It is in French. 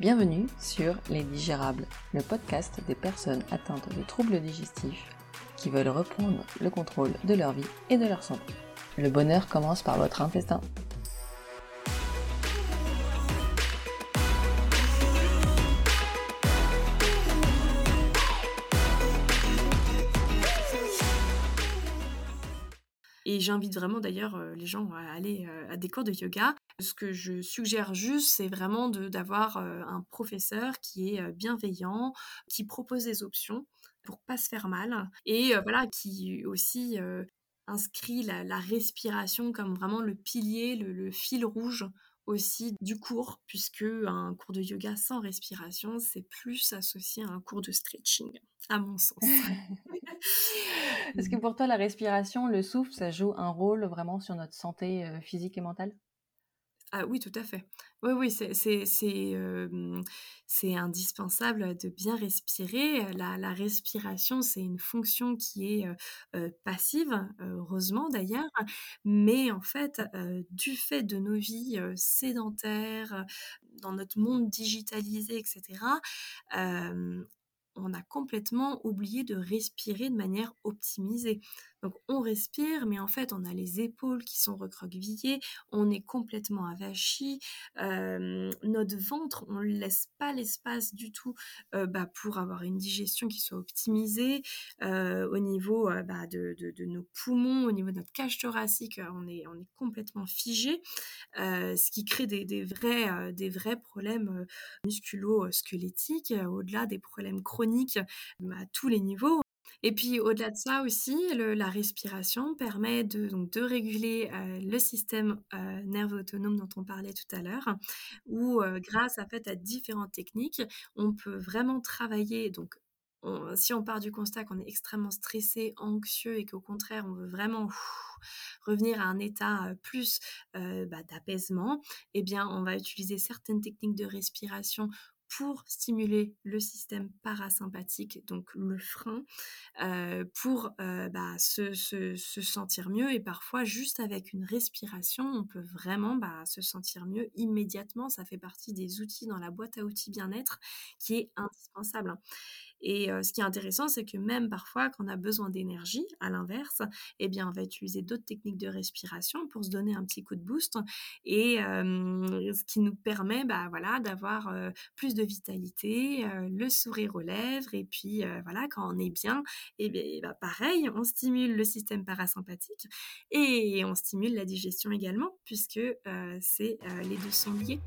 Bienvenue sur Les Digérables, le podcast des personnes atteintes de troubles digestifs qui veulent reprendre le contrôle de leur vie et de leur santé. Le bonheur commence par votre intestin. Et j'invite vraiment d'ailleurs euh, les gens à aller euh, à des cours de yoga. Ce que je suggère juste, c'est vraiment d'avoir euh, un professeur qui est bienveillant, qui propose des options pour pas se faire mal et voilà qui aussi inscrit la, respiration comme vraiment le pilier, le, fil rouge aussi du cours, puisque un cours de yoga sans respiration, c'est plus associé à un cours de stretching, à mon sens. Est-ce que pour toi, la respiration, le souffle, ça joue un rôle vraiment sur notre santé euh, physique et mentale? Ah oui, tout à fait. Oui, oui, c'est indispensable de bien respirer. La, la respiration, c'est une fonction qui est passive, heureusement d'ailleurs, mais en fait, du fait de nos vies sédentaires, dans notre monde digitalisé, etc., on a complètement oublié de respirer de manière optimisée. Donc on respire, mais en fait on a les épaules qui sont recroquevillées, on est complètement avachi, notre ventre, on ne laisse pas l'espace du tout bah, pour avoir une digestion qui soit optimisée. Au niveau bah, de, nos poumons, au niveau de notre cage thoracique, on est, on est complètement figé, ce qui crée des, vrais, des vrais problèmes musculo-squelettiques, au-delà des problèmes chroniques bah, à tous les niveaux. Et puis au-delà de ça aussi, la respiration permet de, réguler le système nerveux autonome dont on parlait tout à l'heure, où grâce à, fait, à différentes techniques, on peut vraiment travailler. Donc, si on part du constat qu'on est extrêmement stressé, anxieux et qu'au contraire on veut vraiment revenir à un état plus bah, d'apaisement, eh bien on va utiliser certaines techniques de respiration pour stimuler le système parasympathique, donc le frein, euh, pour euh, bah, se, sentir mieux. Et parfois, juste avec une respiration, on peut vraiment bah, se sentir mieux immédiatement. Ça fait partie des outils dans la boîte à outils bien-être qui est indispensable. Et ce qui est intéressant, c'est que même parfois, quand on a besoin d'énergie, à l'inverse, eh bien, on va utiliser d'autres techniques de respiration pour se donner un petit coup de boost. Et ce qui nous permet, bah, voilà, d'avoir plus de vitalité, le sourire aux lèvres. Et puis, voilà, quand on est bien, eh bien, bah, pareil, on stimule le système parasympathique et on stimule la digestion également, puisque c'est les deux sont liés.